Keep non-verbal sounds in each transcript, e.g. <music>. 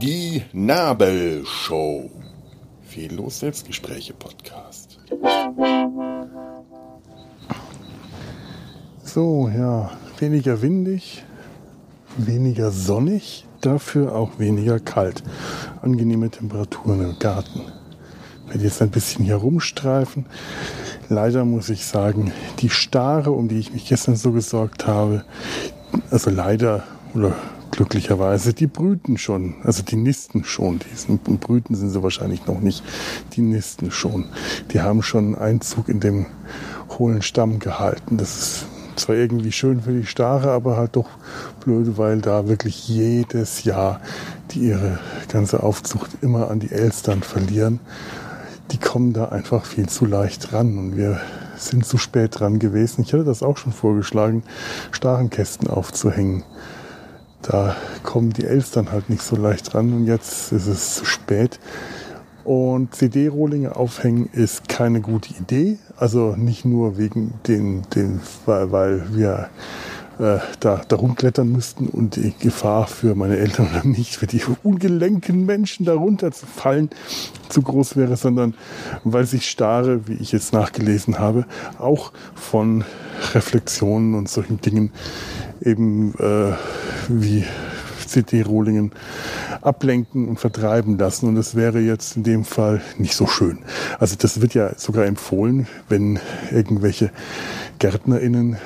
Die Nabelshow. Fehllos Selbstgespräche Podcast. So, ja, weniger windig, weniger sonnig, dafür auch weniger kalt. Angenehme Temperaturen im Garten. Ich werde jetzt ein bisschen hier rumstreifen. Leider muss ich sagen, die Stare, um die ich mich gestern so gesorgt habe, also leider oder glücklicherweise, die brüten schon, also die nisten schon. Die sind, brüten sind sie wahrscheinlich noch nicht, die nisten schon. Die haben schon Einzug in dem hohlen Stamm gehalten. Das ist zwar irgendwie schön für die Stare, aber halt doch blöd, weil da wirklich jedes Jahr die ihre ganze Aufzucht immer an die Elstern verlieren. Die kommen da einfach viel zu leicht ran und wir sind zu spät dran gewesen. Ich hatte das auch schon vorgeschlagen, Starenkästen aufzuhängen. Da kommen die Elstern halt nicht so leicht ran und jetzt ist es zu spät. Und CD-Rohlinge aufhängen ist keine gute Idee. Also nicht nur wegen den, den weil, weil wir äh, da, da rumklettern müssten und die Gefahr für meine Eltern oder mich, für die ungelenken Menschen darunter zu fallen, zu groß wäre, sondern weil sich Stare, wie ich jetzt nachgelesen habe, auch von Reflexionen und solchen Dingen eben äh, wie CD-Rohlingen ablenken und vertreiben lassen. Und das wäre jetzt in dem Fall nicht so schön. Also das wird ja sogar empfohlen, wenn irgendwelche GärtnerInnen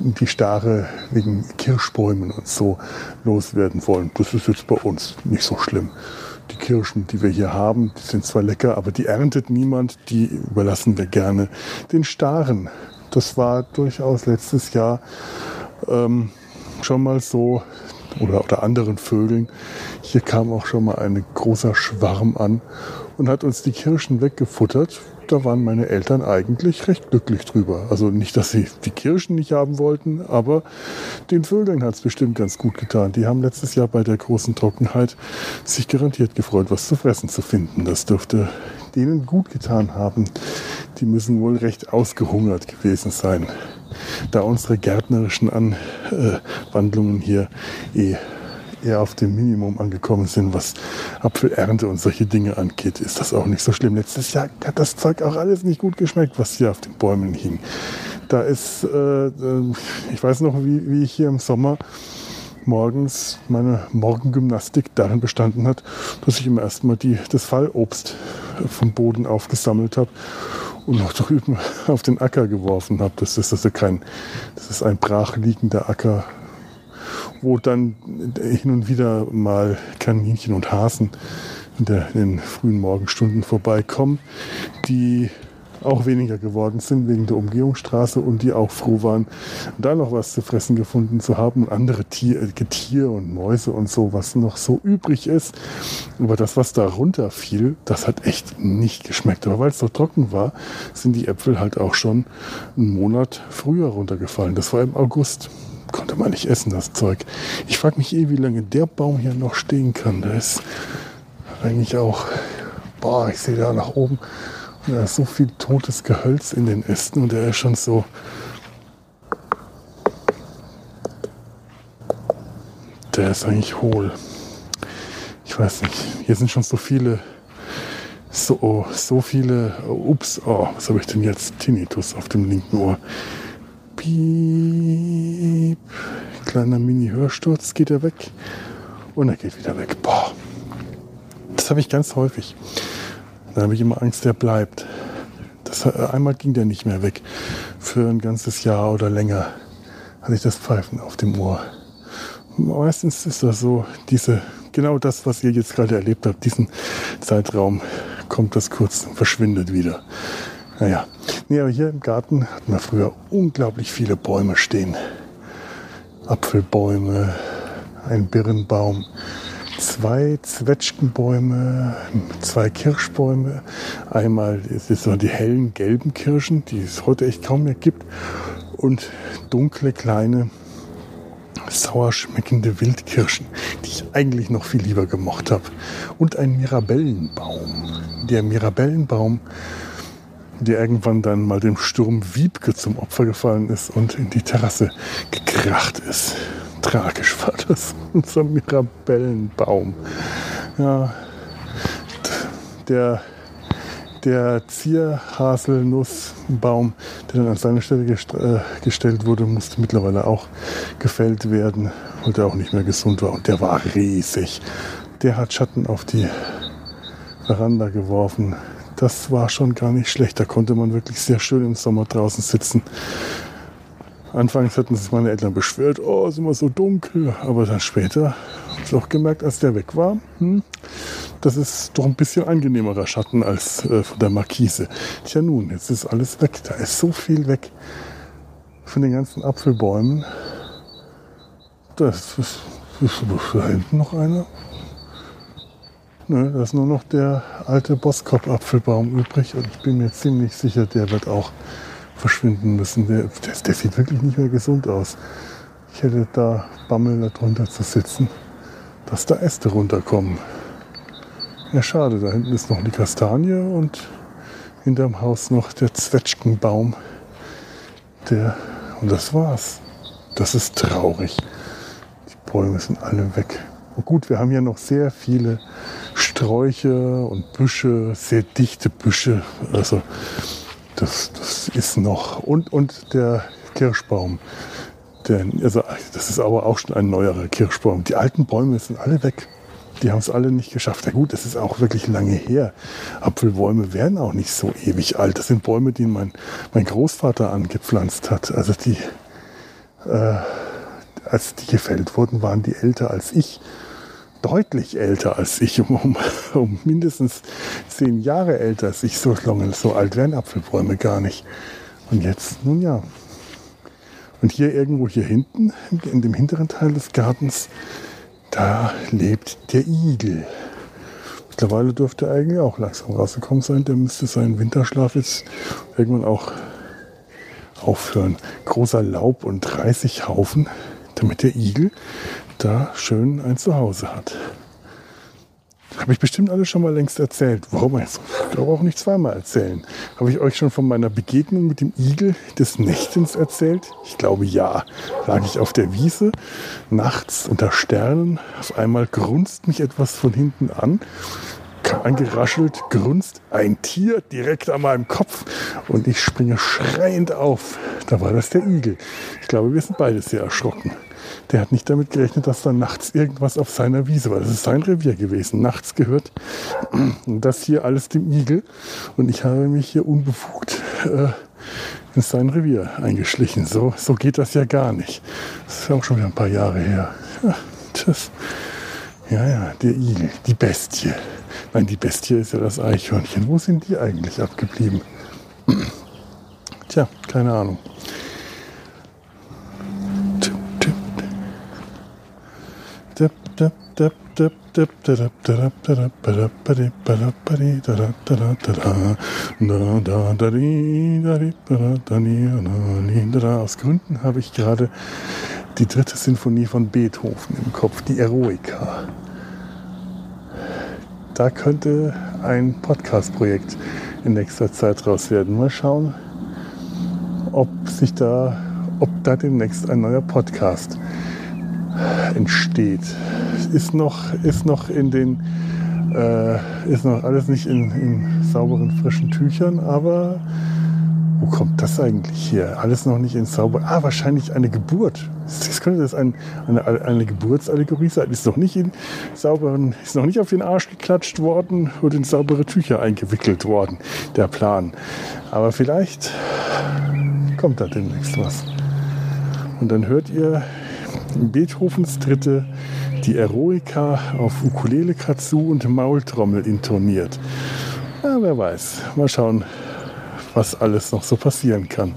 die Stare wegen Kirschbäumen und so loswerden wollen. Das ist jetzt bei uns nicht so schlimm. Die Kirschen, die wir hier haben, die sind zwar lecker, aber die erntet niemand, die überlassen wir gerne den Staren. Das war durchaus letztes Jahr ähm, schon mal so, oder, oder anderen Vögeln. Hier kam auch schon mal ein großer Schwarm an und hat uns die Kirschen weggefuttert. Da waren meine Eltern eigentlich recht glücklich drüber. Also nicht, dass sie die Kirschen nicht haben wollten, aber den Vögeln hat es bestimmt ganz gut getan. Die haben letztes Jahr bei der großen Trockenheit sich garantiert gefreut, was zu fressen zu finden. Das dürfte denen gut getan haben. Die müssen wohl recht ausgehungert gewesen sein da unsere gärtnerischen Anwandlungen hier eh eher auf dem Minimum angekommen sind, was Apfelernte und solche Dinge angeht, ist das auch nicht so schlimm. Letztes Jahr hat das Zeug auch alles nicht gut geschmeckt, was hier auf den Bäumen hing. Da ist, äh, äh ich weiß noch, wie, wie ich hier im Sommer morgens meine Morgengymnastik darin bestanden hat, dass ich immer erstmal das Fallobst vom Boden aufgesammelt habe und noch drüben <laughs> auf den Acker geworfen habe. Das ist also kein, das ist ein brachliegender Acker, wo dann hin und wieder mal Kaninchen und Hasen in, der, in den frühen Morgenstunden vorbeikommen, die auch weniger geworden sind wegen der Umgehungsstraße und die auch froh waren, da noch was zu fressen gefunden zu haben und andere Tier, Getier und Mäuse und so, was noch so übrig ist. Aber das, was da runterfiel, das hat echt nicht geschmeckt. Aber weil es so trocken war, sind die Äpfel halt auch schon einen Monat früher runtergefallen. Das war im August. Konnte man nicht essen, das Zeug. Ich frage mich eh, wie lange der Baum hier noch stehen kann. Da ist eigentlich auch, boah, ich sehe da nach oben da ist so viel totes Gehölz in den Ästen und der ist schon so. Der ist eigentlich hohl. Ich weiß nicht. Hier sind schon so viele. So, so viele. Ups, oh, was habe ich denn jetzt? Tinnitus auf dem linken Ohr. Piep. Kleiner Mini-Hörsturz geht er weg. Und er geht wieder weg. Boah. Das habe ich ganz häufig. Da habe ich immer Angst, der bleibt. Das, äh, einmal ging der nicht mehr weg. Für ein ganzes Jahr oder länger hatte ich das Pfeifen auf dem Ohr. Meistens ist das so, diese, genau das, was ihr jetzt gerade erlebt habt, diesen Zeitraum kommt das kurz und verschwindet wieder. Naja, nee, aber hier im Garten hatten wir früher unglaublich viele Bäume stehen. Apfelbäume, ein Birnbaum, zwei Zwetschgenbäume, zwei Kirschbäume. Einmal ist es so die hellen gelben Kirschen, die es heute echt kaum mehr gibt. Und dunkle kleine sauer schmeckende Wildkirschen, die ich eigentlich noch viel lieber gemocht habe. Und ein Mirabellenbaum. Der Mirabellenbaum, der irgendwann dann mal dem Sturm Wiebke zum Opfer gefallen ist und in die Terrasse gekracht ist. Tragisch war das. <laughs> Unser Mirabellenbaum. Ja, der, der Zierhaselnussbaum, der dann an seine Stelle gest äh, gestellt wurde, musste mittlerweile auch gefällt werden, weil der auch nicht mehr gesund war. Und der war riesig. Der hat Schatten auf die Veranda geworfen. Das war schon gar nicht schlecht. Da konnte man wirklich sehr schön im Sommer draußen sitzen. Anfangs hatten sich meine Eltern beschwert, oh, ist immer so dunkel. Aber dann später habe ich auch gemerkt, als der weg war, hm, das ist doch ein bisschen angenehmerer Schatten als äh, von der Markise. Tja nun, jetzt ist alles weg. Da ist so viel weg von den ganzen Apfelbäumen. Das ist, ist da hinten noch einer. Ne, da ist nur noch der alte Boskop-Apfelbaum übrig und ich bin mir ziemlich sicher, der wird auch verschwinden müssen. Der, der, der, sieht wirklich nicht mehr gesund aus. Ich hätte da Bammel darunter zu sitzen, dass da Äste runterkommen. Ja, schade, da hinten ist noch die Kastanie und hinterm Haus noch der Zwetschgenbaum. Der, und das war's. Das ist traurig. Die Bäume sind alle weg. Und gut, wir haben ja noch sehr viele Sträuche und Büsche, sehr dichte Büsche. Also das, das ist noch. Und, und der Kirschbaum. Der, also das ist aber auch schon ein neuerer Kirschbaum. Die alten Bäume sind alle weg. Die haben es alle nicht geschafft. Ja gut, das ist auch wirklich lange her. Apfelbäume werden auch nicht so ewig alt. Das sind Bäume, die mein, mein Großvater angepflanzt hat. Also die, äh, als die gefällt wurden, waren die älter als ich deutlich älter als ich, um, um, mindestens zehn Jahre älter als ich. So lange, so alt werden Apfelbäume gar nicht. Und jetzt, nun ja. Und hier irgendwo hier hinten, in dem hinteren Teil des Gartens, da lebt der Igel. Mittlerweile dürfte er eigentlich auch langsam rausgekommen sein. Der müsste seinen Winterschlaf jetzt irgendwann auch aufhören. Großer Laub- und Reisighaufen, damit der Igel da schön ein Zuhause hat. Habe ich bestimmt alles schon mal längst erzählt. Warum jetzt? Ich glaube auch nicht zweimal erzählen. Habe ich euch schon von meiner Begegnung mit dem Igel des Nächtens erzählt? Ich glaube ja. Lag ich auf der Wiese, nachts unter Sternen. Auf einmal grunzt mich etwas von hinten an. Angeraschelt, grunzt ein Tier direkt an meinem Kopf und ich springe schreiend auf. Da war das der Igel. Ich glaube, wir sind beide sehr erschrocken. Der hat nicht damit gerechnet, dass da nachts irgendwas auf seiner Wiese war. Das ist sein Revier gewesen. Nachts gehört das hier alles dem Igel. Und ich habe mich hier unbefugt äh, in sein Revier eingeschlichen. So, so geht das ja gar nicht. Das ist auch schon wieder ein paar Jahre her. Ja, das, ja, ja, der Igel, die Bestie. Nein, die Bestie ist ja das Eichhörnchen. Wo sind die eigentlich abgeblieben? Tja, keine Ahnung. Aus Gründen habe ich gerade die dritte Sinfonie von Beethoven im Kopf, die Eroica. Da könnte ein Podcast-Projekt in nächster Zeit raus werden. Mal schauen, ob sich da, ob da demnächst ein neuer Podcast entsteht. Ist noch, ist noch in den, äh, ist noch alles nicht in, in sauberen, frischen Tüchern, aber wo kommt das eigentlich her? Alles noch nicht in sauber. Ah, wahrscheinlich eine Geburt. Das könnte das ein, eine, eine Geburtsallegorie sein. Ist noch nicht in sauberen, ist noch nicht auf den Arsch geklatscht worden und in saubere Tücher eingewickelt worden. Der Plan. Aber vielleicht kommt da demnächst was. Und dann hört ihr Beethovens dritte die Eroica auf Ukulele, Katsu und Maultrommel intoniert. Ja, wer weiß. Mal schauen, was alles noch so passieren kann.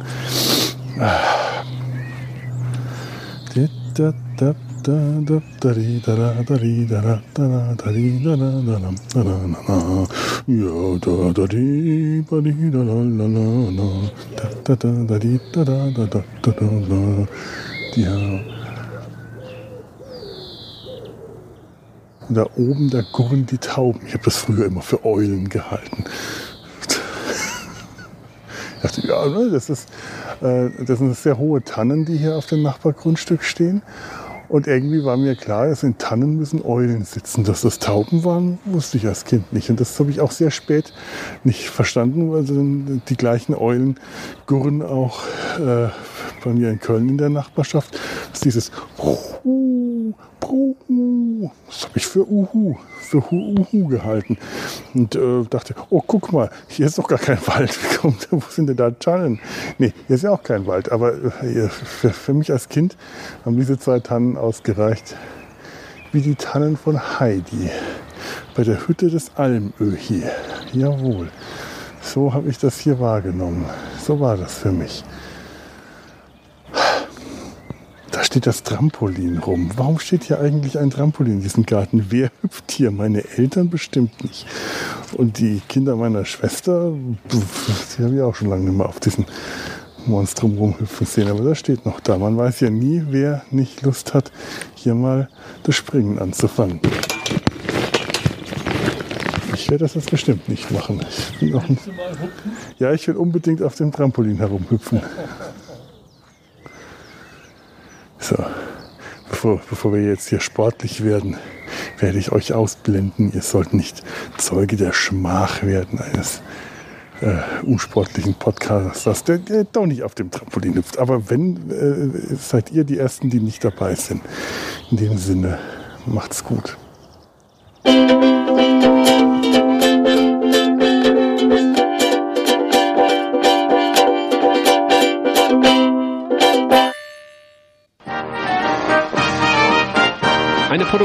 Ja. Da oben, da gurren die Tauben. Ich habe das früher immer für Eulen gehalten. Dachte, ja, ne, das, ist, äh, das sind sehr hohe Tannen, die hier auf dem Nachbargrundstück stehen. Und irgendwie war mir klar, dass in Tannen müssen Eulen sitzen. Dass das Tauben waren, wusste ich als Kind nicht. Und das habe ich auch sehr spät nicht verstanden, weil die gleichen Eulen gurren auch äh, bei mir in Köln in der Nachbarschaft. Das ist dieses Uhu, Uhu. Das habe ich für Uhu, für Uhu gehalten. Und äh, dachte, oh, guck mal, hier ist doch gar kein <laughs> Wald. Wo sind denn da Tannen? Nee, hier ist ja auch kein Wald. Aber äh, für, für mich als Kind haben diese zwei Tannen ausgereicht. Wie die Tannen von Heidi. Bei der Hütte des Almö hier. Jawohl. So habe ich das hier wahrgenommen. So war das für mich. Da steht das Trampolin rum. Warum steht hier eigentlich ein Trampolin in diesem Garten? Wer hüpft hier? Meine Eltern bestimmt nicht. Und die Kinder meiner Schwester, die habe ich auch schon lange nicht mehr auf diesem Monstrum rumhüpfen sehen. Aber das steht noch da. Man weiß ja nie, wer nicht Lust hat, hier mal das Springen anzufangen. Ich werde das jetzt bestimmt nicht machen. Ich. Ja, ich will unbedingt auf dem Trampolin herumhüpfen. Bevor, bevor wir jetzt hier sportlich werden, werde ich euch ausblenden. Ihr sollt nicht Zeuge der Schmach werden eines äh, unsportlichen Podcasters, der, der doch nicht auf dem Trampolin hüpft. Aber wenn, äh, seid ihr die Ersten, die nicht dabei sind. In dem Sinne, macht's gut.